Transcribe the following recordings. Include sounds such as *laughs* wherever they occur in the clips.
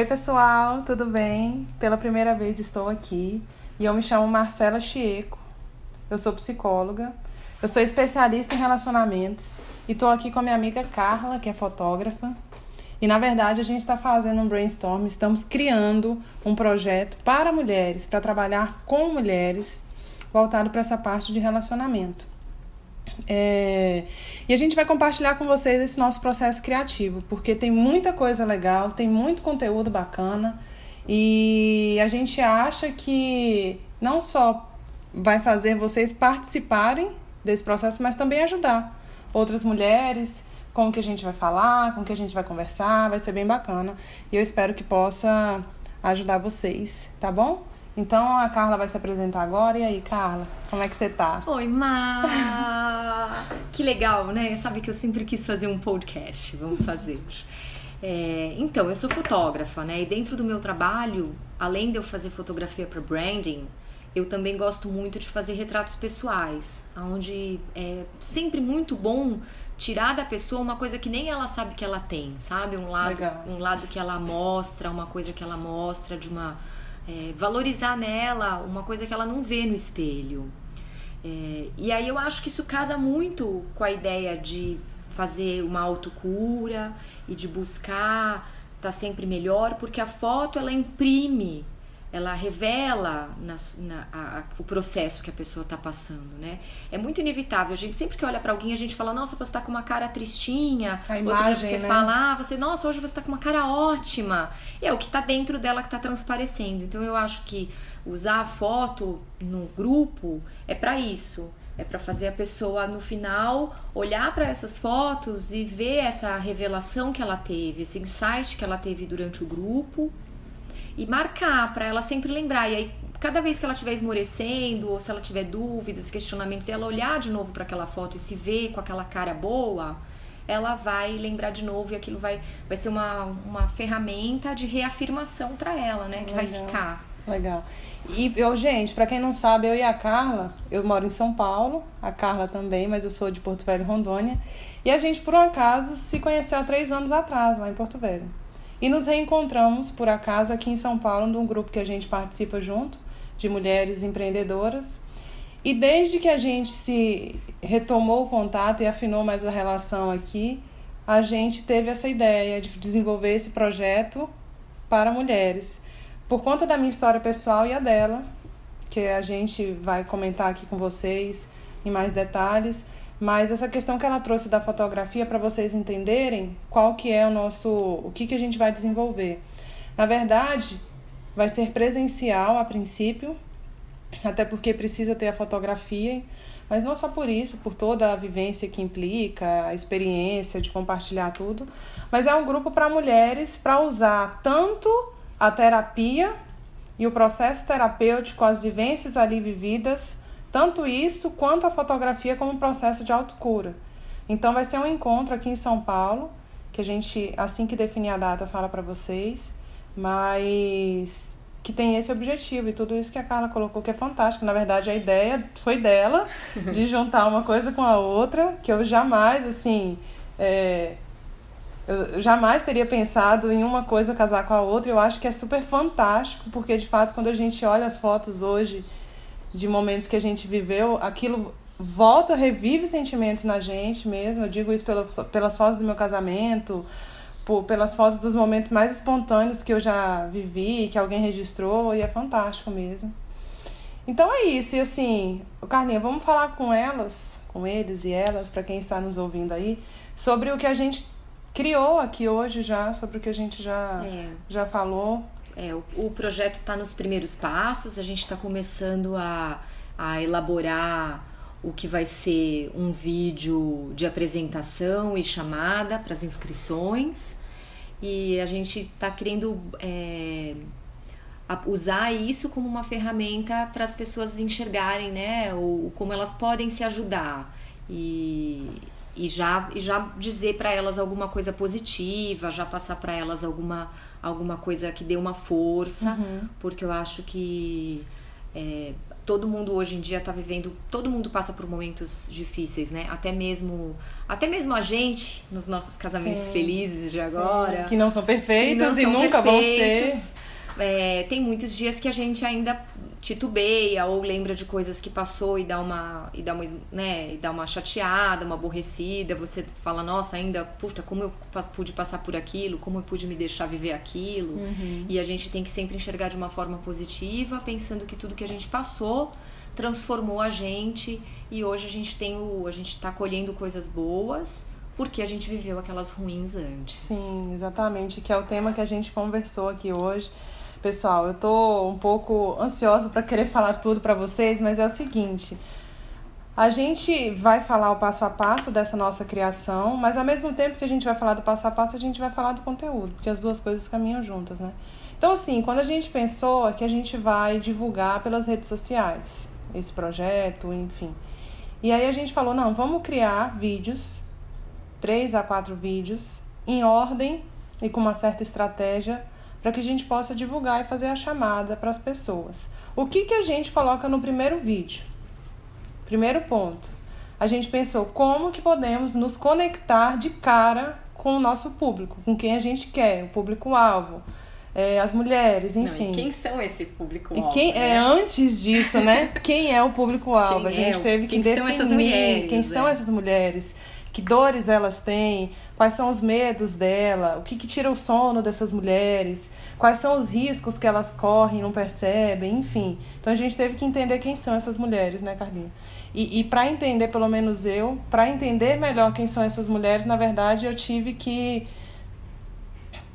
Oi, pessoal, tudo bem? Pela primeira vez estou aqui e eu me chamo Marcela Chieco. Eu sou psicóloga, eu sou especialista em relacionamentos e estou aqui com a minha amiga Carla, que é fotógrafa. E na verdade a gente está fazendo um brainstorm, estamos criando um projeto para mulheres, para trabalhar com mulheres, voltado para essa parte de relacionamento. É... E a gente vai compartilhar com vocês esse nosso processo criativo, porque tem muita coisa legal, tem muito conteúdo bacana e a gente acha que não só vai fazer vocês participarem desse processo, mas também ajudar outras mulheres com o que a gente vai falar, com o que a gente vai conversar, vai ser bem bacana e eu espero que possa ajudar vocês, tá bom? Então a Carla vai se apresentar agora. E aí, Carla, como é que você tá? Oi, Ma! que legal, né? Sabe que eu sempre quis fazer um podcast. Vamos fazer. É, então, eu sou fotógrafa, né? E dentro do meu trabalho, além de eu fazer fotografia para branding, eu também gosto muito de fazer retratos pessoais, onde é sempre muito bom tirar da pessoa uma coisa que nem ela sabe que ela tem, sabe? Um lado, Legal. um lado que ela mostra, uma coisa que ela mostra de uma é, valorizar nela uma coisa que ela não vê no espelho. É, e aí eu acho que isso casa muito com a ideia de fazer uma autocura e de buscar estar tá sempre melhor, porque a foto ela imprime ela revela na, na, a, o processo que a pessoa está passando, né? É muito inevitável. A gente sempre que olha para alguém, a gente fala, nossa, você está com uma cara tristinha. A imagem, você né? fala, ah, você, nossa, hoje você está com uma cara ótima. E é o que está dentro dela que está transparecendo. Então eu acho que usar a foto no grupo é para isso. É para fazer a pessoa no final olhar para essas fotos e ver essa revelação que ela teve, esse insight que ela teve durante o grupo e marcar para ela sempre lembrar. E aí, cada vez que ela estiver esmorecendo, ou se ela tiver dúvidas, questionamentos, e ela olhar de novo para aquela foto e se ver com aquela cara boa, ela vai lembrar de novo e aquilo vai, vai ser uma, uma ferramenta de reafirmação para ela, né? Que Legal. vai ficar. Legal. E eu, gente, para quem não sabe, eu e a Carla, eu moro em São Paulo, a Carla também, mas eu sou de Porto Velho, Rondônia. E a gente, por um acaso, se conheceu há três anos atrás, lá em Porto Velho. E nos reencontramos, por acaso, aqui em São Paulo, num grupo que a gente participa junto, de mulheres empreendedoras. E desde que a gente se retomou o contato e afinou mais a relação aqui, a gente teve essa ideia de desenvolver esse projeto para mulheres. Por conta da minha história pessoal e a dela, que a gente vai comentar aqui com vocês em mais detalhes, mas essa questão que ela trouxe da fotografia para vocês entenderem qual que é o nosso, o que que a gente vai desenvolver. Na verdade, vai ser presencial a princípio, até porque precisa ter a fotografia, mas não só por isso, por toda a vivência que implica, a experiência de compartilhar tudo, mas é um grupo para mulheres para usar tanto a terapia e o processo terapêutico, as vivências ali vividas, tanto isso quanto a fotografia como processo de autocura. Então vai ser um encontro aqui em São Paulo, que a gente, assim que definir a data, fala para vocês, mas que tem esse objetivo e tudo isso que a Carla colocou que é fantástico. Na verdade, a ideia foi dela *laughs* de juntar uma coisa com a outra, que eu jamais, assim, é, eu jamais teria pensado em uma coisa casar com a outra. Eu acho que é super fantástico, porque de fato, quando a gente olha as fotos hoje de momentos que a gente viveu, aquilo volta, revive sentimentos na gente mesmo. Eu digo isso pelas fotos do meu casamento, por, pelas fotos dos momentos mais espontâneos que eu já vivi, que alguém registrou, e é fantástico mesmo. Então é isso, e assim, Carlinha, vamos falar com elas, com eles e elas, para quem está nos ouvindo aí, sobre o que a gente criou aqui hoje já, sobre o que a gente já, é. já falou. É, o, o projeto está nos primeiros passos, a gente está começando a, a elaborar o que vai ser um vídeo de apresentação e chamada para as inscrições. E a gente está querendo é, usar isso como uma ferramenta para as pessoas enxergarem, né? O, como elas podem se ajudar. E, e já, e já dizer para elas alguma coisa positiva, já passar para elas alguma, alguma coisa que dê uma força, uhum. porque eu acho que é, todo mundo hoje em dia está vivendo, todo mundo passa por momentos difíceis, né? Até mesmo, até mesmo a gente nos nossos casamentos sim, felizes de agora, sim, que não são perfeitos não e são nunca perfeitos. vão ser. É, tem muitos dias que a gente ainda titubeia ou lembra de coisas que passou e dá uma e dá uma, né, e dá uma chateada, uma aborrecida, você fala, nossa, ainda, puta, como eu pude passar por aquilo, como eu pude me deixar viver aquilo. Uhum. E a gente tem que sempre enxergar de uma forma positiva, pensando que tudo que a gente passou transformou a gente e hoje a gente tem o a gente tá colhendo coisas boas porque a gente viveu aquelas ruins antes. Sim, exatamente, que é o tema que a gente conversou aqui hoje. Pessoal, eu tô um pouco ansiosa para querer falar tudo para vocês, mas é o seguinte: a gente vai falar o passo a passo dessa nossa criação, mas ao mesmo tempo que a gente vai falar do passo a passo, a gente vai falar do conteúdo, porque as duas coisas caminham juntas, né? Então, assim, quando a gente pensou é que a gente vai divulgar pelas redes sociais esse projeto, enfim. E aí a gente falou: não, vamos criar vídeos, três a quatro vídeos, em ordem e com uma certa estratégia para que a gente possa divulgar e fazer a chamada para as pessoas. O que, que a gente coloca no primeiro vídeo? Primeiro ponto. A gente pensou como que podemos nos conectar de cara com o nosso público, com quem a gente quer, o público-alvo. É, as mulheres, enfim. Não, quem são esse público-alvo? E quem né? é antes disso, né? *laughs* quem é o público-alvo? A gente é, teve que definir são essas mulheres, quem é. são essas mulheres que dores elas têm, quais são os medos dela, o que, que tira o sono dessas mulheres, quais são os riscos que elas correm, não percebem, enfim. Então a gente teve que entender quem são essas mulheres, né, Carlinha? E, e para entender, pelo menos eu, para entender melhor quem são essas mulheres, na verdade eu tive que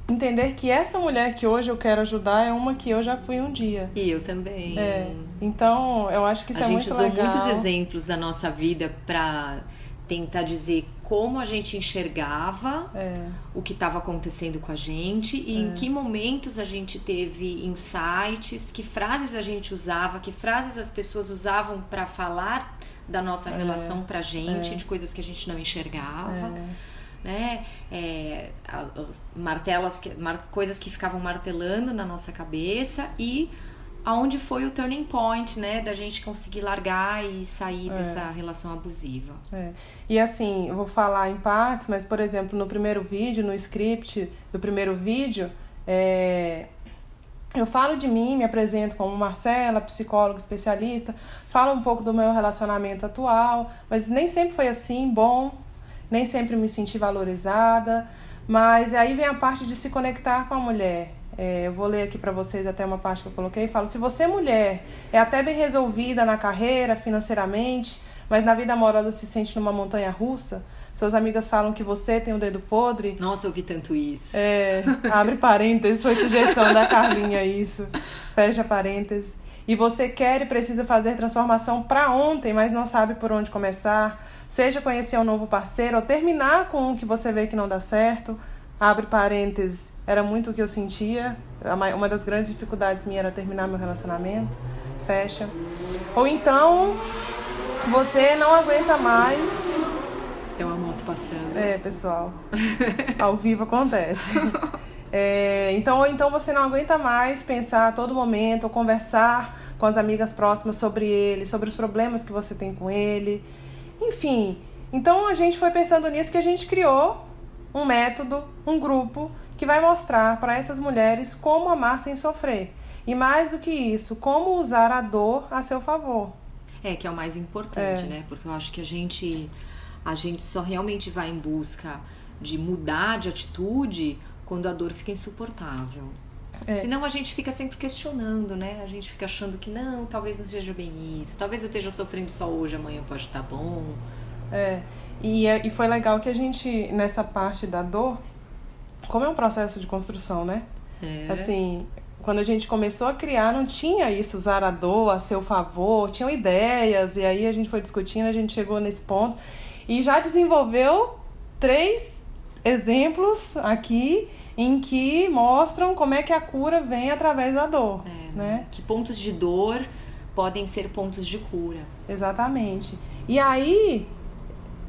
entender que essa mulher que hoje eu quero ajudar é uma que eu já fui um dia. E eu também. É. Então, eu acho que isso a é muito legal. A gente usou muitos exemplos da nossa vida para tentar dizer como a gente enxergava é. o que estava acontecendo com a gente e é. em que momentos a gente teve insights, que frases a gente usava, que frases as pessoas usavam para falar da nossa é. relação pra gente, é. de coisas que a gente não enxergava. É. Né? É, as martelas, coisas que ficavam martelando na nossa cabeça e aonde foi o turning point, né, da gente conseguir largar e sair é. dessa relação abusiva. É. E assim, eu vou falar em partes, mas por exemplo, no primeiro vídeo, no script do primeiro vídeo, é, eu falo de mim, me apresento como Marcela, psicóloga especialista, falo um pouco do meu relacionamento atual, mas nem sempre foi assim, bom, nem sempre me senti valorizada, mas aí vem a parte de se conectar com a mulher. É, eu vou ler aqui para vocês até uma parte que eu coloquei. Falo: se você, mulher, é até bem resolvida na carreira, financeiramente, mas na vida amorosa se sente numa montanha russa, suas amigas falam que você tem o um dedo podre. Nossa, eu vi tanto isso. É, abre parênteses, foi sugestão da Carlinha isso. Fecha parênteses. E você quer e precisa fazer transformação para ontem, mas não sabe por onde começar. Seja conhecer um novo parceiro ou terminar com um que você vê que não dá certo abre parênteses, era muito o que eu sentia. Uma das grandes dificuldades minha era terminar meu relacionamento. Fecha. Ou então, você não aguenta mais. Tem uma moto passando. É, pessoal. *laughs* Ao vivo acontece. É, então, ou então você não aguenta mais pensar a todo momento ou conversar com as amigas próximas sobre ele, sobre os problemas que você tem com ele. Enfim, então a gente foi pensando nisso que a gente criou um método, um grupo que vai mostrar para essas mulheres como amar sem sofrer. E mais do que isso, como usar a dor a seu favor. É, que é o mais importante, é. né? Porque eu acho que a gente a gente só realmente vai em busca de mudar de atitude quando a dor fica insuportável. É. Senão a gente fica sempre questionando, né? A gente fica achando que não, talvez não seja bem isso, talvez eu esteja sofrendo só hoje, amanhã pode estar bom. É. E, é, e foi legal que a gente, nessa parte da dor, como é um processo de construção, né? É. Assim, quando a gente começou a criar, não tinha isso, usar a dor a seu favor, tinham ideias, e aí a gente foi discutindo, a gente chegou nesse ponto e já desenvolveu três exemplos aqui em que mostram como é que a cura vem através da dor, é, né? Que pontos de dor podem ser pontos de cura. Exatamente. E aí,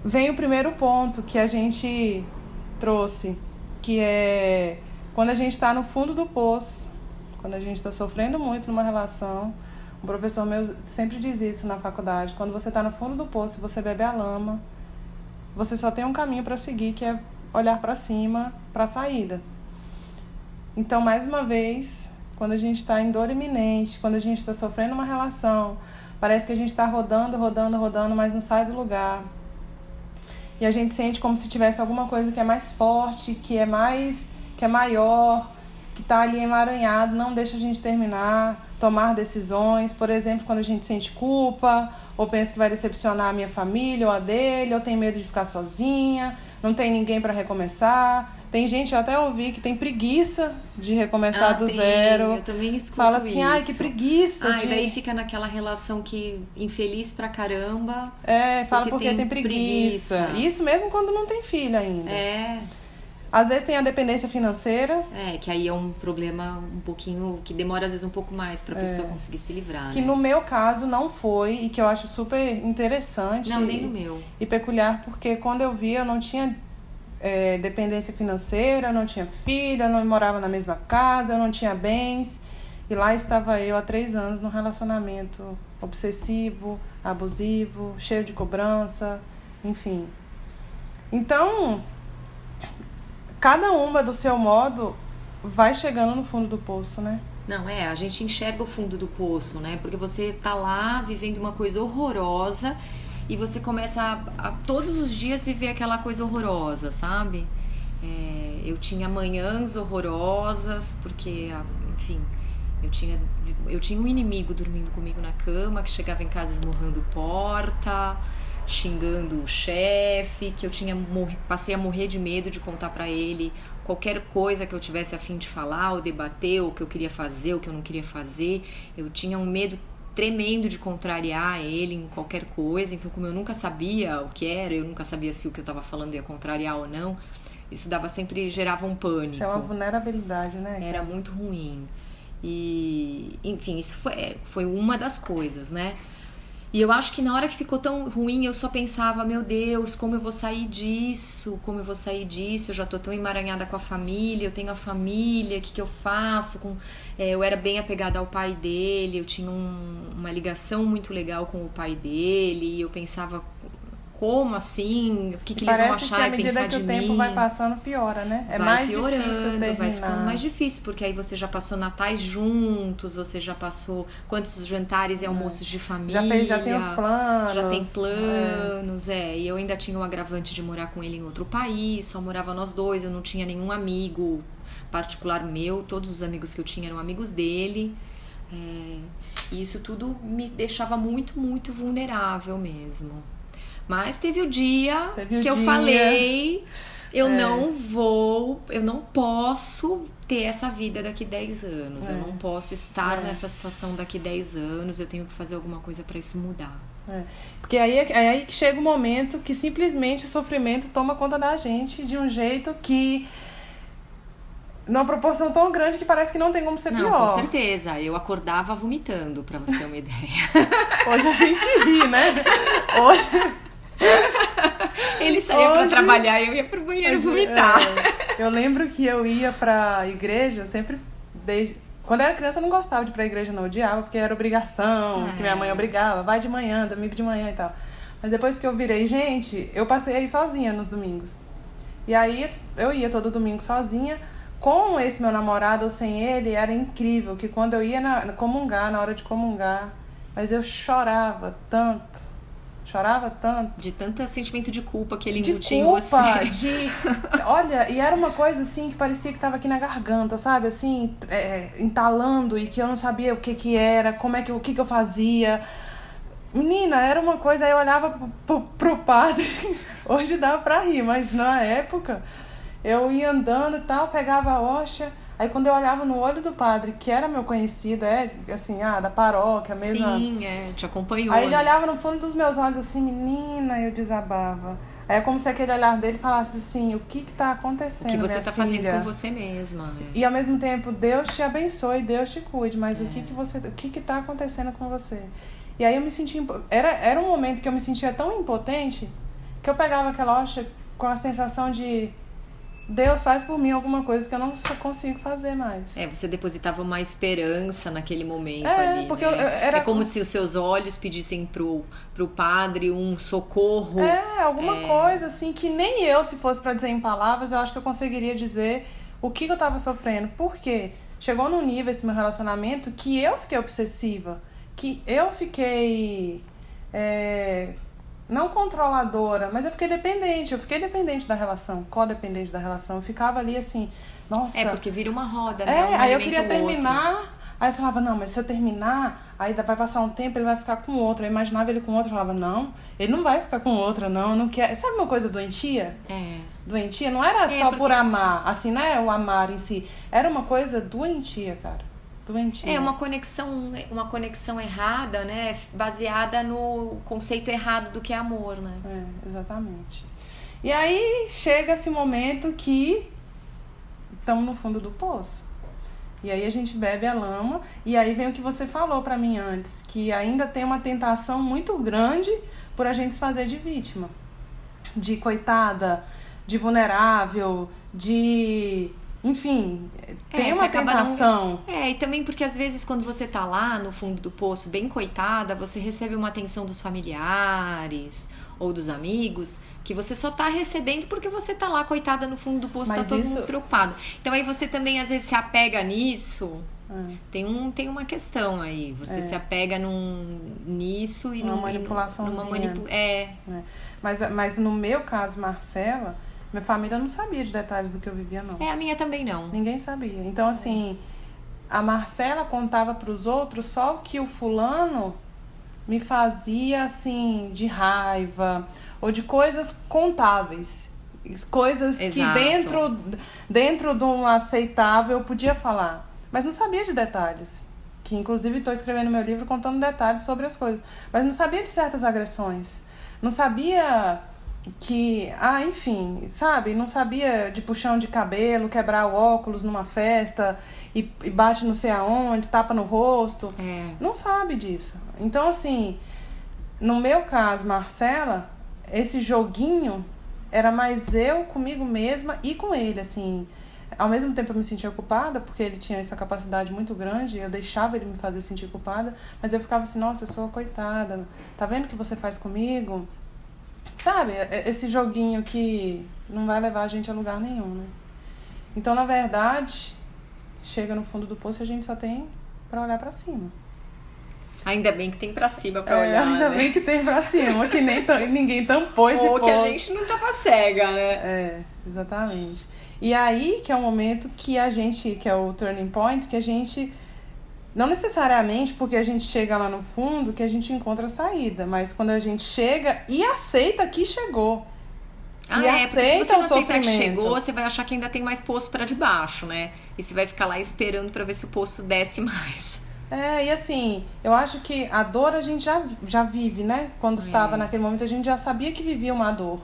vem o primeiro ponto que a gente trouxe, que é quando a gente está no fundo do poço, quando a gente está sofrendo muito numa relação, Um professor meu sempre diz isso na faculdade. Quando você está no fundo do poço você bebe a lama, você só tem um caminho para seguir, que é olhar para cima, para a saída. Então, mais uma vez, quando a gente está em dor iminente, quando a gente está sofrendo uma relação, parece que a gente está rodando, rodando, rodando, mas não sai do lugar. E a gente sente como se tivesse alguma coisa que é mais forte, que é mais, que é maior, que está ali emaranhado, não deixa a gente terminar, tomar decisões. Por exemplo, quando a gente sente culpa, ou pensa que vai decepcionar a minha família ou a dele, ou tem medo de ficar sozinha, não tem ninguém para recomeçar. Tem gente, eu até ouvi, que tem preguiça de recomeçar Ah, do tem. zero. Eu também escuto Fala assim, ai, isso. que preguiça. Ah, de... e daí fica naquela relação que infeliz pra caramba. É, fala porque porque, tem tem, preguiça. preguiça. Isso mesmo quando não tem filho ainda. É, Às vezes tem a dependência financeira, é, que aí é um problema um pouquinho que demora às vezes um pouco mais pra pessoa conseguir se livrar, É. que né? no meu caso não foi, e que eu acho super interessante. Não, nem no meu. e peculiar porque quando eu vi eu não tinha é, dependência financeira, eu não tinha filha, eu não morava na mesma casa, eu não tinha bens. E lá estava eu há três anos num relacionamento obsessivo, abusivo, cheio de cobrança, enfim. Então, cada uma do seu modo vai chegando no fundo do poço, né? Não, é, a gente enxerga o fundo do poço, né? Porque você tá lá vivendo uma coisa horrorosa e você começa a, a todos os dias viver aquela coisa horrorosa, sabe? É, eu tinha manhãs horrorosas, porque, a- enfim, eu tinha, eu tinha um inimigo dormindo comigo na cama que chegava em casa esmurrando porta, xingando o chefe, que eu tinha passei a morrer de medo de contar pra ele qualquer coisa que eu tivesse a fim de falar ou debater, o que eu queria fazer, o que eu não queria fazer. Eu tinha um medo tremendo de contrariar ele em qualquer coisa. Então, como eu nunca sabia o que era, eu nunca sabia se o que eu estava falando ia contrariar ou não, isso dava sempre gerava um pânico. Isso é uma vulnerabilidade, né? Era muito ruim. E, enfim, isso foi, foi uma das coisas, né? E eu acho que na hora que ficou tão ruim, eu só pensava, meu Deus, como eu vou sair disso? Como eu vou sair disso? Eu já tô tão emaranhada com a família, eu tenho a família, o que, que eu faço? Com, é, eu era bem apegada ao pai dele, eu tinha um- uma ligação muito legal com o pai dele, e eu pensava, como assim? O que, que eles vão Parece achar que à e medida pensar que de o tempo mim? vai passando, piora, né? É vai mais piorando, difícil terminar. vai ficando mais difícil, porque aí você já passou natais juntos, você já passou quantos jantares e almoços de família. Já fez, já tem os planos. Já tem é. planos, é. E eu ainda tinha o agravante de morar com ele em outro país, só morava nós dois, eu não tinha nenhum amigo particular meu, todos os amigos que eu tinha eram amigos dele. É, e isso tudo me deixava muito, muito vulnerável mesmo. Mas teve o dia Teve o que eu dia. falei, eu É. não vou, eu não posso ter essa vida daqui 10 anos. Eu É. não posso estar É. nessa situação daqui 10 anos. Eu tenho que fazer alguma coisa pra isso mudar. É. Porque aí é é aí que chega o momento que simplesmente o sofrimento toma conta da gente de um jeito que. numa proporção tão grande que parece que não tem como ser não, pior. com certeza. Eu acordava vomitando, pra você ter uma *laughs* ideia. Hoje a gente ri, né? Hoje. *laughs* Ele saía pra Hoje- trabalhar e eu ia pro banheiro vomitar. É, eu lembro que eu ia pra igreja, eu sempre. Desde, quando eu era criança eu não gostava de ir pra igreja, não. Odiava, porque era obrigação, É. que minha mãe obrigava, vai de manhã, domingo de manhã e tal. Mas depois que eu virei gente, eu passei a ir sozinha nos domingos. E aí eu ia todo domingo sozinha. Com esse meu namorado ou sem ele, era incrível que quando eu ia na comungar, na hora de comungar, mas eu chorava tanto, chorava tanto De tanto sentimento de culpa que ele embutia em você. *laughs* de... Olha, e era uma coisa assim que parecia que tava aqui na garganta, sabe? Assim, é, entalando e que eu não sabia o que que era, como é que, o que que eu fazia. Menina, era uma coisa, aí eu olhava pro, pro, pro padre, *laughs* hoje dá pra rir, mas na época eu ia andando e tal, pegava a hoxa, aí quando eu olhava no olho do padre, que era meu conhecido, é assim, ah, da paróquia mesmo. Sim, é, te acompanhou. Aí ele né? olhava no fundo dos meus olhos assim, menina, eu desabava. Aí é como se aquele olhar dele falasse assim, o que que tá O acontecendo, que você tá filha? fazendo com você mesma. né? E ao mesmo tempo, Deus te abençoe, Deus te cuide, mas É. o que que você, o que que tá acontecendo com você? E aí eu me senti, era era um momento que eu me sentia tão impotente que eu pegava aquela hoxa com a sensação de Deus faz por mim alguma coisa que eu não consigo fazer mais. É, você depositava uma esperança naquele momento é, ali. Porque né? eu, era é como se os seus olhos pedissem pro, pro padre um socorro. É, alguma é... coisa assim que nem eu, se fosse para dizer em palavras, eu acho que eu conseguiria dizer o que, que eu tava sofrendo. Por quê? Chegou num nível esse meu relacionamento que eu fiquei obsessiva, que eu fiquei. É, não controladora, mas eu fiquei dependente. Eu fiquei dependente da relação, codependente da relação. Eu ficava ali assim, nossa. É, porque vira uma roda, né? É, um aí eu queria terminar. Aí eu falava, não, mas se eu terminar, aí vai passar um tempo, ele vai ficar com outro. Eu imaginava ele com outro, eu falava, não, ele não vai ficar com outra, não, não quer. Sabe uma coisa doentia? É. Doentia? Não era é, só porque... por amar, assim, né? O amar em si. Era uma coisa doentia, cara doentia. É uma conexão, uma conexão errada, né? Baseada no conceito errado do que é amor, né? É, exatamente. E aí chega esse momento que estamos no fundo do poço. E aí a gente bebe a lama e aí vem o que você falou para mim antes, que ainda tem uma tentação muito grande por a gente se fazer de vítima, de coitada, de vulnerável, de enfim, tem é, uma tentação. Não... É, e também porque às vezes quando você tá lá no fundo do poço, bem coitada, você recebe uma atenção dos familiares ou dos amigos que você só tá recebendo porque você tá lá coitada no fundo do poço, tá Mas tá todo isso... mundo preocupado. Então aí você também às vezes se apega nisso. É. Tem, um, tem uma questão aí. Você é. se apega num, nisso e uma num, manipulação. Numa manipu é. é. Mas, mas no meu caso, Marcela, minha família não sabia de detalhes do que eu vivia, não. É, a minha também não. Ninguém sabia. Então, assim, a Marcela contava para os outros só o que o fulano me fazia, assim, de raiva ou de coisas contáveis. Coisas Exato. que dentro, dentro de um aceitável eu podia falar. Mas não sabia de detalhes. Que inclusive estou escrevendo meu livro contando detalhes sobre as coisas. Mas não sabia de certas agressões. Não sabia que, ah, enfim, sabe, não sabia de puxão de cabelo, quebrar o óculos numa festa e, e bate não sei aonde, tapa no rosto. É. Não sabe disso. Então, assim, no meu caso, Marcela, esse joguinho era mais eu comigo mesma e com ele, assim. Ao mesmo tempo eu me sentia culpada, porque ele tinha essa capacidade muito grande, eu deixava ele me fazer sentir culpada, mas eu ficava assim, nossa, eu sou coitada. Tá vendo o que você faz comigo? Sabe? É, é esse joguinho que não vai levar a gente a lugar nenhum, né? Então, na verdade, chega no fundo do poço e a gente só tem para olhar para cima. Ainda bem que tem pra cima pra é, olhar. Ainda né? bem que tem pra cima, que nem *laughs* ninguém tampou esse Ou que a gente não tava cega, né? É, exatamente. E aí que é o momento que a gente, que é o turning point, que a gente não necessariamente porque a gente chega lá no fundo que a gente encontra a saída, mas quando a gente chega e aceita que chegou. Ah, e é, aceita porque se você não aceitar que chegou, você vai achar que ainda tem mais poço para debaixo, né? E você vai ficar lá esperando para ver se o poço desce mais. É, e assim, eu acho que a dor a gente já, já vive, né? Quando é. estava naquele momento, a gente já sabia que vivia uma dor.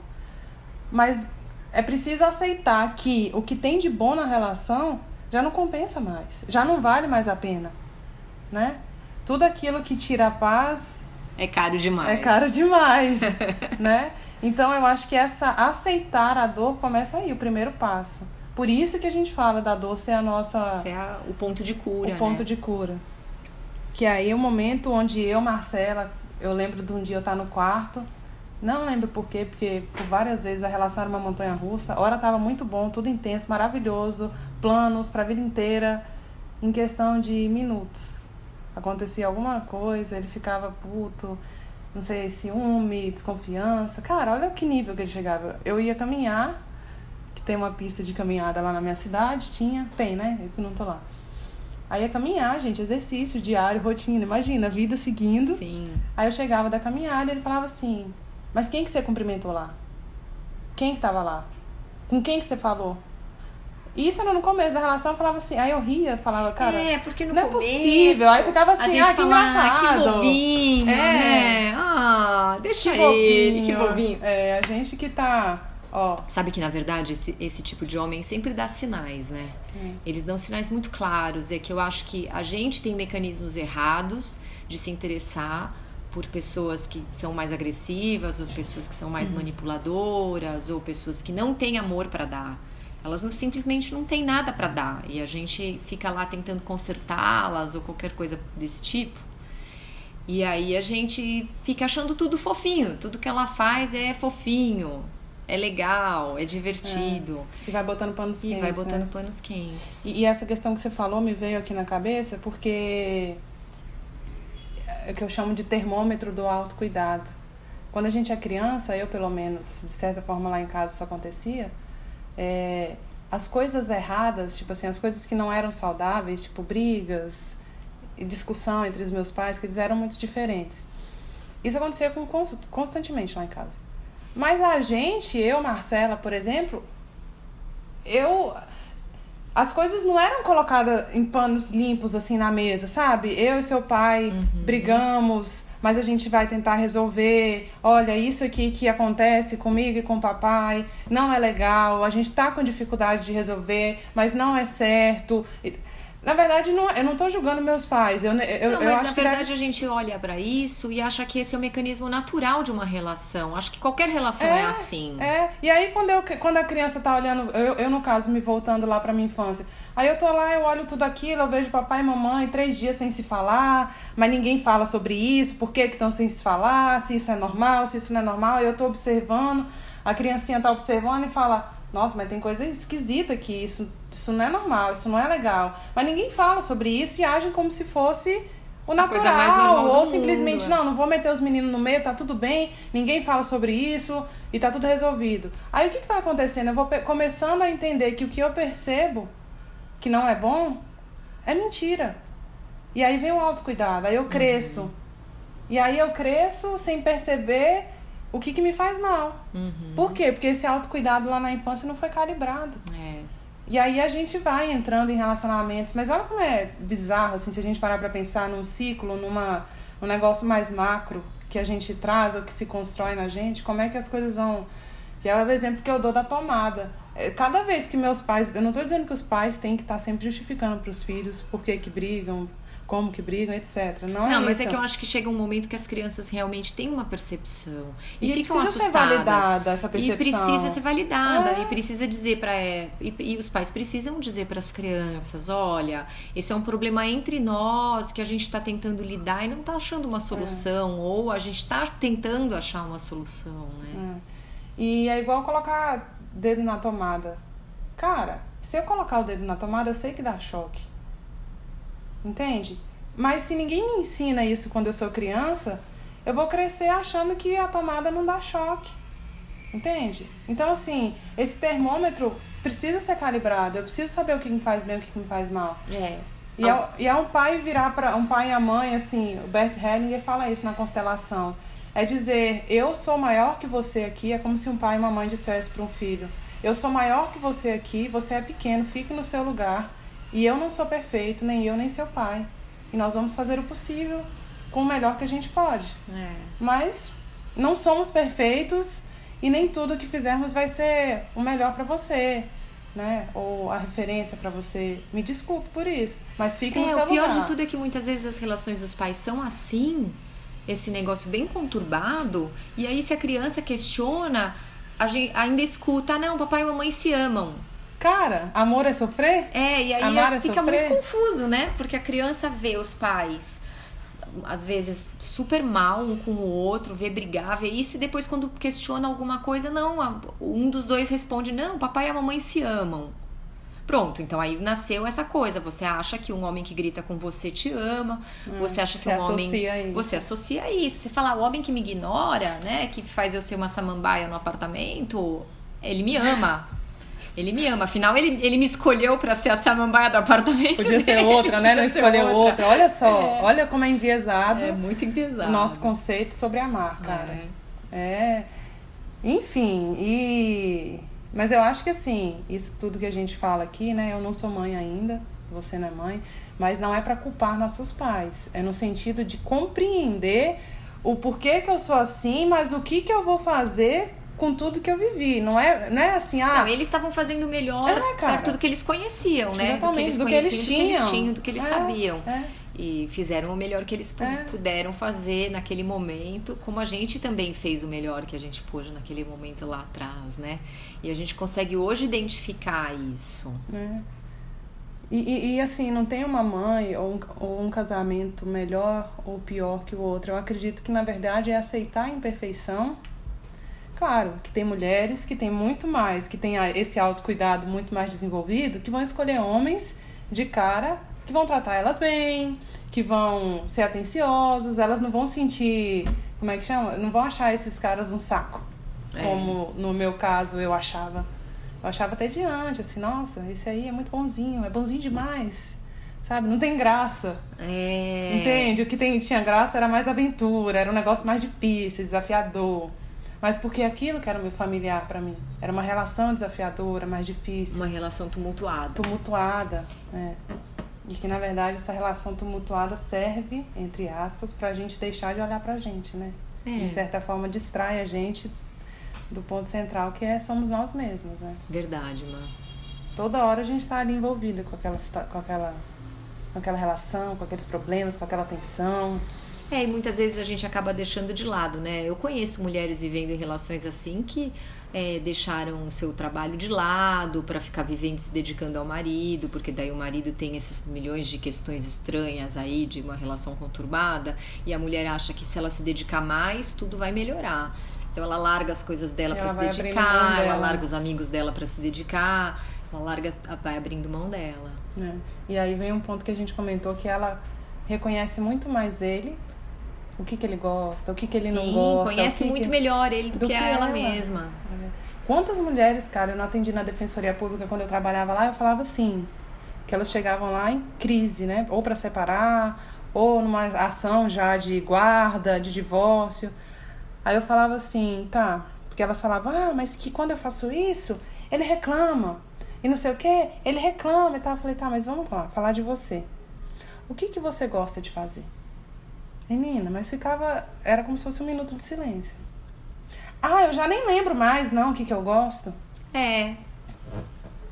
Mas é preciso aceitar que o que tem de bom na relação já não compensa mais, já não vale mais a pena né? Tudo aquilo que tira a paz é caro demais. É caro demais, *laughs* né? Então eu acho que essa aceitar a dor começa aí, o primeiro passo. Por isso que a gente fala da dor ser a nossa ser a, o ponto de cura, O ponto né? de cura. Que aí é o momento onde eu, Marcela, eu lembro de um dia eu estar no quarto, não lembro por quê, porque por várias vezes a relação era uma montanha russa. Hora estava muito bom, tudo intenso, maravilhoso, planos para a vida inteira, em questão de minutos acontecia alguma coisa, ele ficava puto, não sei, ciúme, desconfiança. Cara, olha que nível que ele chegava. Eu ia caminhar, que tem uma pista de caminhada lá na minha cidade, tinha, tem, né? Eu que não tô lá. Aí ia caminhar, gente, exercício diário, rotina, imagina, vida seguindo. Sim. Aí eu chegava da caminhada e ele falava assim: Mas quem que você cumprimentou lá? Quem que tava lá? Com quem que você falou? Isso era no começo da relação, eu falava assim, aí eu ria, falava, cara. É, porque no não começo, é possível. Aí ficava assim, a gente ah, que engraçado. Ah, que bobinho, é. né? Ah, deixa que ele, bobinho. que bobinho. É, a gente que tá. Ó. Sabe que na verdade esse, esse tipo de homem sempre dá sinais, né? É. Eles dão sinais muito claros. É que eu acho que a gente tem mecanismos errados de se interessar por pessoas que são mais agressivas, ou pessoas que são mais uhum. manipuladoras, ou pessoas que não têm amor para dar Elas não, simplesmente não têm nada para dar e a gente fica lá tentando consertá-las ou qualquer coisa desse tipo. E aí a gente fica achando tudo fofinho, tudo que ela faz é fofinho, é legal, é divertido. É. E vai botando panos quentes. E vai botando né? panos quentes. E, e, essa questão que você falou me veio aqui na cabeça porque é o que eu chamo de termômetro do autocuidado. Quando a gente é criança, eu pelo menos, de certa forma lá em casa isso acontecia, é, as coisas erradas, tipo assim, as coisas que não eram saudáveis, tipo brigas e discussão entre os meus pais, que eles eram muito diferentes. Isso acontecia com, constantemente lá em casa. Mas a gente, eu, Marcela, por exemplo, eu as coisas não eram colocadas em panos limpos assim na mesa, sabe? Eu e seu pai uhum. brigamos, mas a gente vai tentar resolver. Olha, isso aqui que acontece comigo e com o papai não é legal, a gente tá com dificuldade de resolver, mas não é certo. Na verdade, não, eu não tô julgando meus pais. Eu, eu, não, eu mas acho na que verdade deve... a gente olha para isso e acha que esse é o mecanismo natural de uma relação. Acho que qualquer relação é, é assim. É, e aí quando, eu, quando a criança tá olhando, eu, eu no caso, me voltando lá pra minha infância, aí eu tô lá, eu olho tudo aquilo, eu vejo papai e mamãe três dias sem se falar, mas ninguém fala sobre isso, por que estão sem se falar, se isso é normal, se isso não é normal, e eu tô observando, a criancinha tá observando e fala nossa, mas tem coisa esquisita aqui, isso, isso não é normal, isso não é legal. Mas ninguém fala sobre isso e agem como se fosse o natural, ou simplesmente, mundo, é. não, não vou meter os meninos no meio, tá tudo bem, ninguém fala sobre isso e tá tudo resolvido. Aí o que, que vai acontecendo? Eu vou começando a entender que o que eu percebo que não é bom é mentira. E aí vem o autocuidado, aí eu cresço. Uhum. E aí eu cresço sem perceber o que, que me faz mal. Uhum. Por quê? Porque esse autocuidado lá na infância não foi calibrado. É. E aí a gente vai entrando em relacionamentos, mas olha como é bizarro, assim, se a gente parar pra pensar num ciclo, numa, um negócio mais macro que a gente traz ou que se constrói na gente, como é que as coisas vão. Que é o exemplo que eu dou da tomada. É, cada vez que meus pais. Eu não estou dizendo que os pais têm que estar tá sempre justificando para os filhos por que, que brigam, como que brigam, etc. Não, não é mas isso. é que eu acho que chega um momento que as crianças realmente têm uma percepção e, e ficam precisa assustadas. ser validada essa percepção. E precisa ser validada é. e precisa dizer para é, e, e, os pais precisam dizer para as crianças, olha, isso é um problema entre nós que a gente está tentando lidar e não está achando uma solução é. ou a gente está tentando achar uma solução, né? É. E é igual colocar dedo na tomada. Cara, se eu colocar o dedo na tomada, eu sei que dá choque. Entende? Mas se ninguém me ensina isso quando eu sou criança, eu vou crescer achando que a tomada não dá choque. Entende? Então, assim, esse termômetro precisa ser calibrado. Eu preciso saber o que me faz bem e o que me faz mal. É. E, é, e é um pai virar para um pai e a mãe, assim, o Bert Hellinger fala isso na constelação. É dizer, eu sou maior que você aqui, é como se um pai e uma mãe dissesse para um filho: Eu sou maior que você aqui, você é pequeno, fique no seu lugar. E eu não sou perfeito, nem eu, nem seu pai. E nós vamos fazer o possível com o melhor que a gente pode. É. Mas não somos perfeitos e nem tudo que fizermos vai ser o melhor para você, né? Ou a referência para você. Me desculpe por isso, mas fique é, no seu lugar. O pior lugar. de tudo é que muitas vezes as relações dos pais são assim, esse negócio bem conturbado, e aí se a criança questiona, a gente ainda escuta, não, papai e mamãe se amam. Cara, amor é sofrer? É, e aí Amar é fica muito confuso, né? Porque a criança vê os pais às vezes super mal um com o outro, vê brigar, vê isso, e depois quando questiona alguma coisa, não, um dos dois responde, não, papai e a mamãe se amam. Pronto, então aí nasceu essa coisa. Você acha que um homem que grita com você te ama, hum, você acha que um homem. Isso. Você associa isso. Você fala, o homem que me ignora, né? Que faz eu ser uma samambaia no apartamento, ele me ama. Ele me ama. Afinal, ele, ele me escolheu para ser a samambaia do apartamento. Podia dele. ser outra, né? Não escolheu outra. outra. Olha só, é. olha como é enviesado. É muito enviesado. O nosso conceito sobre amar, cara. É. é. Enfim, e. Mas eu acho que assim, isso tudo que a gente fala aqui, né? Eu não sou mãe ainda, você não é mãe, mas não é para culpar nossos pais. É no sentido de compreender o porquê que eu sou assim, mas o que que eu vou fazer com tudo que eu vivi. Não é, não é assim, ah. Não, eles estavam fazendo o melhor É, cara. perto do que eles conheciam, né? Exatamente, do do que que eles eles conheciam, do que eles tinham. tinham, do que eles É, sabiam. é. E fizeram o melhor que eles É. puderam fazer naquele momento, como a gente também fez o melhor que a gente pôde naquele momento lá atrás, né? E a gente consegue hoje identificar isso. É. E, e, e, assim, não tem uma mãe ou um, ou um casamento melhor ou pior que o outro. Eu acredito que, na verdade, é aceitar a imperfeição. Claro, que tem mulheres que têm muito mais, que têm esse autocuidado muito mais desenvolvido, que vão escolher homens de cara que vão tratar elas bem, que vão ser atenciosos, elas não vão sentir, como é que chama? Não vão achar esses caras um saco, É. como no meu caso eu achava. Eu achava até diante, assim, nossa, esse aí é muito bonzinho, é bonzinho demais. Sabe? Não tem graça. É. Entende? O que tem, tinha graça era mais aventura, era um negócio mais difícil, desafiador. Mas porque aquilo que era meu familiar pra mim. Era uma relação desafiadora, mais difícil, Uma relação tumultuada. tumultuada. né? E que na verdade essa relação tumultuada serve, entre aspas, pra gente deixar de olhar pra gente, né? É. De certa forma distrai a gente do ponto central que é somos nós mesmos, né? Verdade, mano. Toda hora a gente tá ali envolvida com aquela, com aquela, com aquela relação, com aqueles problemas, com aquela tensão. É, e muitas vezes a gente acaba deixando de lado, né? Eu conheço mulheres vivendo em relações assim que é, deixaram o seu trabalho de lado para ficar vivendo e se dedicando ao marido, porque daí o marido tem esses milhões de questões estranhas aí de uma relação conturbada e a mulher acha que se ela se dedicar mais, tudo vai melhorar. Então ela larga as coisas dela para se dedicar, ela larga os amigos dela para se dedicar, ela larga, vai abrindo mão dela. né? E aí vem um ponto que a gente comentou que ela reconhece muito mais ele, o que, que ele gosta, o que, que ele Sim, não gosta. conhece que muito que... melhor ele do, do que, que ela ela. mesma. Quantas mulheres, cara, eu não atendi na Defensoria Pública quando eu trabalhava lá, eu falava assim, que elas chegavam lá em crise, né? Ou para separar, ou numa ação já de guarda, de divórcio. Aí eu falava assim, tá, porque elas falavam, ah, mas que quando eu faço isso, ele reclama. E não sei o quê, ele reclama e tal. Eu falei, tá, mas vamos lá, falar de você. O que que você gosta de fazer? Menina, mas ficava. Era como se fosse um minuto de silêncio. Ah, eu já nem lembro mais, não, o que que eu gosto. É.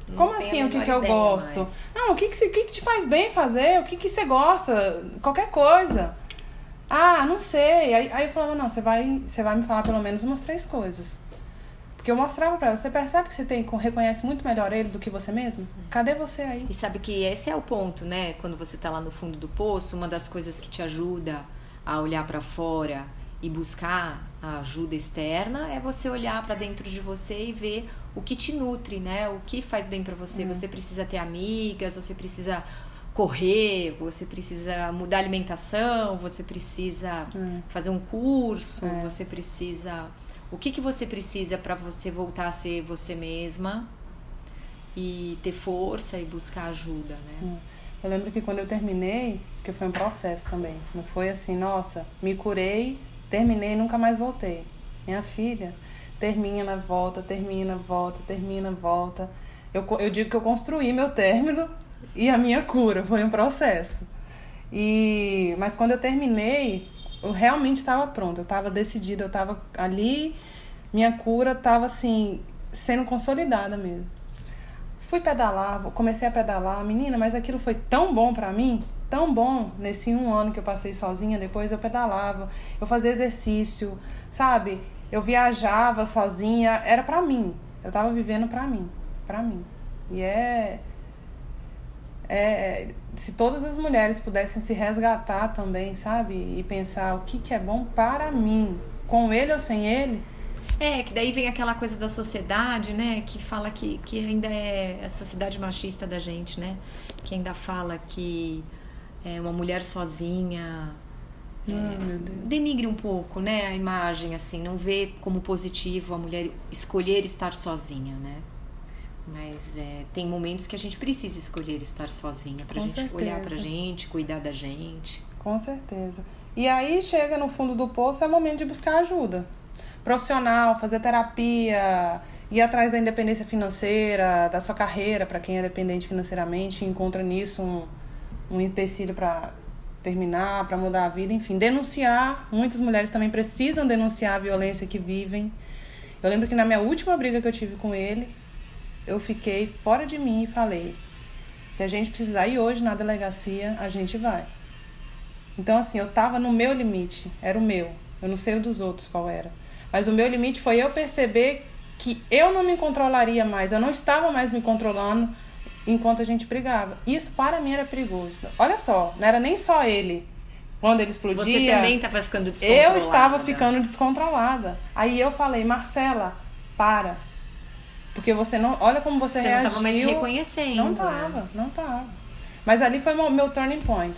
Não Como assim o que, que eu gosto? mais. Não, o que que, que que te faz bem fazer? O que que você gosta? Qualquer coisa. Ah, não sei. Aí, aí eu falava, não, você vai, você vai me falar pelo menos umas três coisas. Porque eu mostrava pra ela, você percebe que você tem, reconhece muito melhor ele do que você mesmo? Cadê você aí? E sabe que esse é o ponto, né? Quando você tá lá no fundo do poço, uma das coisas que te ajuda a olhar pra fora e buscar a ajuda externa é você olhar pra dentro de você e ver o que te nutre, né? O que faz bem pra você. Você precisa ter amigas, você precisa correr, você precisa mudar a alimentação, você precisa fazer um curso, É. você precisa o que que você precisa pra você voltar a ser você mesma e ter força e buscar ajuda, né? Eu lembro que quando eu terminei, porque foi um processo também, não foi assim, nossa, me curei, terminei e nunca mais voltei. Minha filha termina, volta, termina, volta, termina, volta. Eu, eu digo que eu construí meu término e a minha cura, foi um processo. E, mas quando eu terminei, eu realmente estava pronta, eu estava decidida, eu estava ali, minha cura estava assim, sendo consolidada mesmo. Fui pedalar, comecei a pedalar, menina, mas aquilo foi tão bom pra mim, tão bom nesse um ano que eu passei sozinha. Depois eu pedalava, eu fazia exercício, sabe? Eu viajava sozinha, era pra mim. Eu tava vivendo pra mim, pra mim. E é, é se todas as mulheres pudessem se resgatar também, sabe? E pensar o que que é bom para mim, com ele ou sem ele, É, que daí vem aquela coisa da sociedade, né? Que fala que, que ainda é a sociedade machista da gente, né? Que ainda fala que é uma mulher sozinha é, denigre um pouco, né? A imagem, assim, não vê como positivo a mulher escolher estar sozinha, né? Mas é, tem momentos que a gente precisa escolher estar sozinha pra Com gente olhar pra certeza. gente, cuidar da gente. Com certeza. E aí chega no fundo do poço, é momento de buscar ajuda. Profissional, fazer terapia, ir atrás da independência financeira, da sua carreira, para quem é dependente financeiramente, encontra nisso um, um empecilho para terminar, para mudar a vida, enfim, denunciar. Muitas mulheres também precisam denunciar a violência que vivem. Eu lembro que na minha última briga que eu tive com ele, eu fiquei fora de mim e falei: se a gente precisar ir hoje na delegacia, a gente vai. Então, assim, eu tava no meu limite, era o meu. Eu não sei o dos outros qual era. Mas o meu limite foi eu perceber que eu não me controlaria mais, eu não estava mais me controlando enquanto a gente brigava. Isso para mim era perigoso. Olha só, não era nem só ele. Quando ele explodia. Você também estava ficando descontrolada. Eu estava ficando descontrolada. Aí eu falei, Marcela, para. Porque você não. Olha como você, você reagiu. Você não estava mais reconhecendo. Não estava, né? não estava. Mas ali foi meu turning point.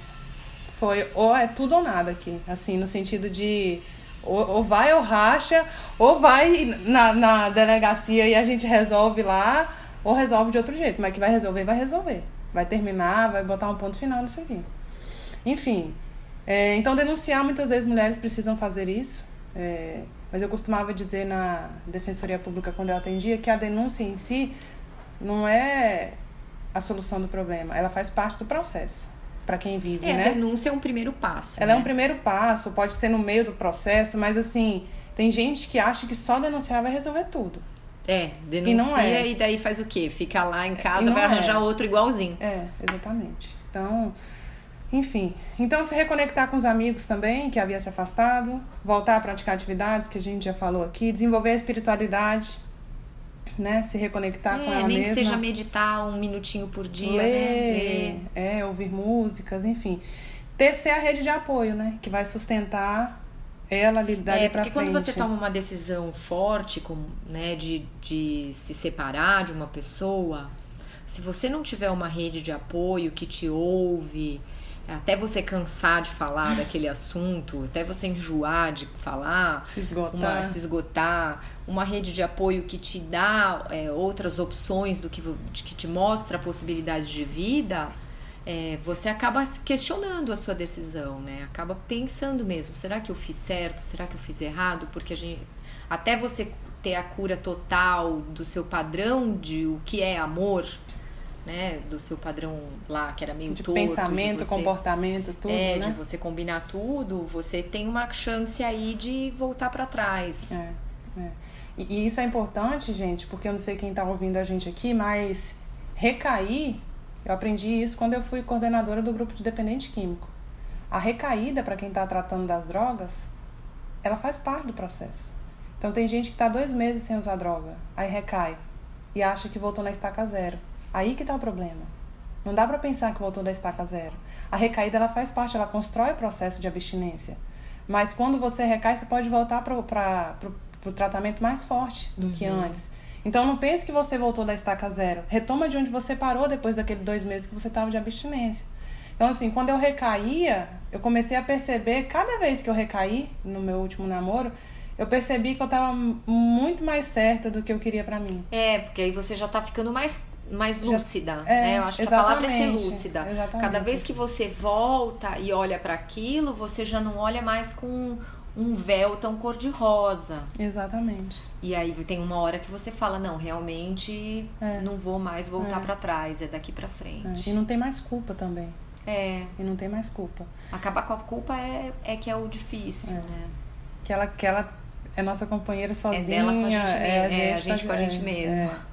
Foi ou é tudo ou nada aqui. Assim, no sentido de ou, ou vai ou racha, ou vai na, na delegacia e a gente resolve lá, ou resolve de outro jeito. Mas que vai resolver, vai resolver. Vai terminar, vai botar um ponto final nisso aqui. Enfim. É, então, denunciar, muitas vezes mulheres precisam fazer isso. É, mas eu costumava dizer na Defensoria Pública, quando eu atendia, que a denúncia em si não é a solução do problema, ela faz parte do processo para quem vive, é, né? A denúncia é um primeiro passo. Ela né? é um primeiro passo, pode ser no meio do processo, mas assim, tem gente que acha que só denunciar vai resolver tudo. É, denuncia e, não é. e daí faz o quê? Fica lá em casa, vai arranjar é. outro igualzinho. É, exatamente. Então, enfim. Então, se reconectar com os amigos também, que havia se afastado, voltar a praticar atividades que a gente já falou aqui, desenvolver a espiritualidade, né? Se reconectar é, com ela nem mesma. Nem que seja meditar um minutinho por dia, Ler, né? Ler. É, ouvir músicas, enfim. Tecer a rede de apoio, né? Que vai sustentar ela ali dali é, porque frente. quando você toma uma decisão forte, como, né, de, de se separar de uma pessoa, se você não tiver uma rede de apoio que te ouve, até você cansar de falar daquele assunto, até você enjoar de falar, se esgotar, uma, se esgotar uma rede de apoio que te dá é, outras opções do que, que te mostra possibilidades de vida, é, você acaba questionando a sua decisão, né? Acaba pensando mesmo, será que eu fiz certo? Será que eu fiz errado? Porque a gente, até você ter a cura total do seu padrão de o que é amor, né, do seu padrão lá que era meio de torto, pensamento, de você, comportamento, tudo, é, né? de você combinar tudo, você tem uma chance aí de voltar para trás. É, é. E, e, isso é importante, gente, porque eu não sei quem está ouvindo a gente aqui, mas recair, eu aprendi isso quando eu fui coordenadora do grupo de dependente químico. A recaída para quem está tratando das drogas, ela faz parte do processo. Então tem gente que está dois meses sem usar droga, aí recai e acha que voltou na estaca zero. Aí que está o problema. Não dá para pensar que voltou da estaca zero. A recaída ela faz parte, ela constrói o processo de abstinência. Mas quando você recai, você pode voltar para o tratamento mais forte do uhum. que antes. Então não pense que você voltou da estaca zero. Retoma de onde você parou depois daqueles dois meses que você estava de abstinência. Então, assim, quando eu recaía, eu comecei a perceber, cada vez que eu recaí no meu último namoro, eu percebi que eu estava muito mais certa do que eu queria para mim. É, porque aí você já está ficando mais mais lúcida, é, né? Eu acho que a palavra é ser lúcida. Exatamente. Cada vez que você volta e olha para aquilo, você já não olha mais com um véu tão cor-de-rosa. Exatamente. E aí tem uma hora que você fala, não, realmente é. não vou mais voltar é. para trás, é daqui para frente. É. E não tem mais culpa também. É. E não tem mais culpa. Acabar com a culpa é, é que é o difícil, é. né? Que ela, que ela é nossa companheira sozinha. É dela com a gente, é, a gente, é, a gente com a gente mesma.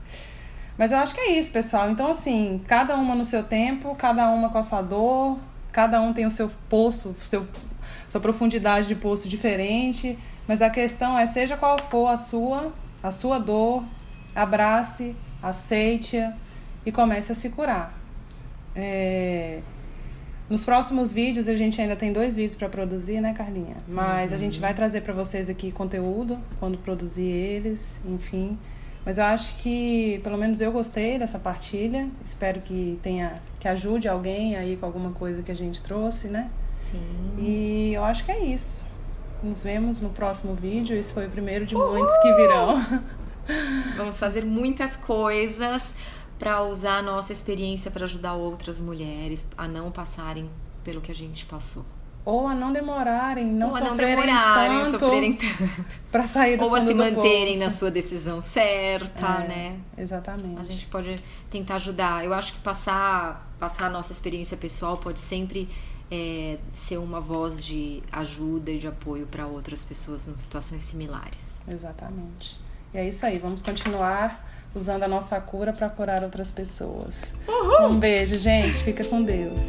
Mas eu acho que é isso, pessoal. Então, assim, cada uma no seu tempo, cada uma com a sua dor, cada um tem o seu poço, seu, sua profundidade de poço diferente. Mas a questão é, seja qual for a sua, a sua dor, abrace, aceite-a e comece a se curar. É... Nos próximos vídeos, a gente ainda tem dois vídeos para produzir, né, Carlinha? Mas uhum. a gente vai trazer para vocês aqui conteúdo quando produzir eles, enfim. Mas eu acho que, pelo menos eu gostei dessa partilha. Espero que tenha, que ajude alguém aí com alguma coisa que a gente trouxe, né? Sim. E eu acho que é isso. Nos vemos no próximo vídeo. Esse foi o primeiro de Uhul! muitos que virão. *laughs* Vamos fazer muitas coisas para usar a nossa experiência para ajudar outras mulheres a não passarem pelo que a gente passou ou a não demorarem, não ou sofrerem não demorarem, tanto, sofrerem tanto. para sair do ou a se manterem na sua decisão certa, é, né? Exatamente. A gente pode tentar ajudar. Eu acho que passar passar a nossa experiência pessoal pode sempre é, ser uma voz de ajuda e de apoio para outras pessoas em situações similares. Exatamente. E é isso aí, vamos continuar usando a nossa cura para curar outras pessoas. Uhul. Um beijo, gente. Fica com Deus.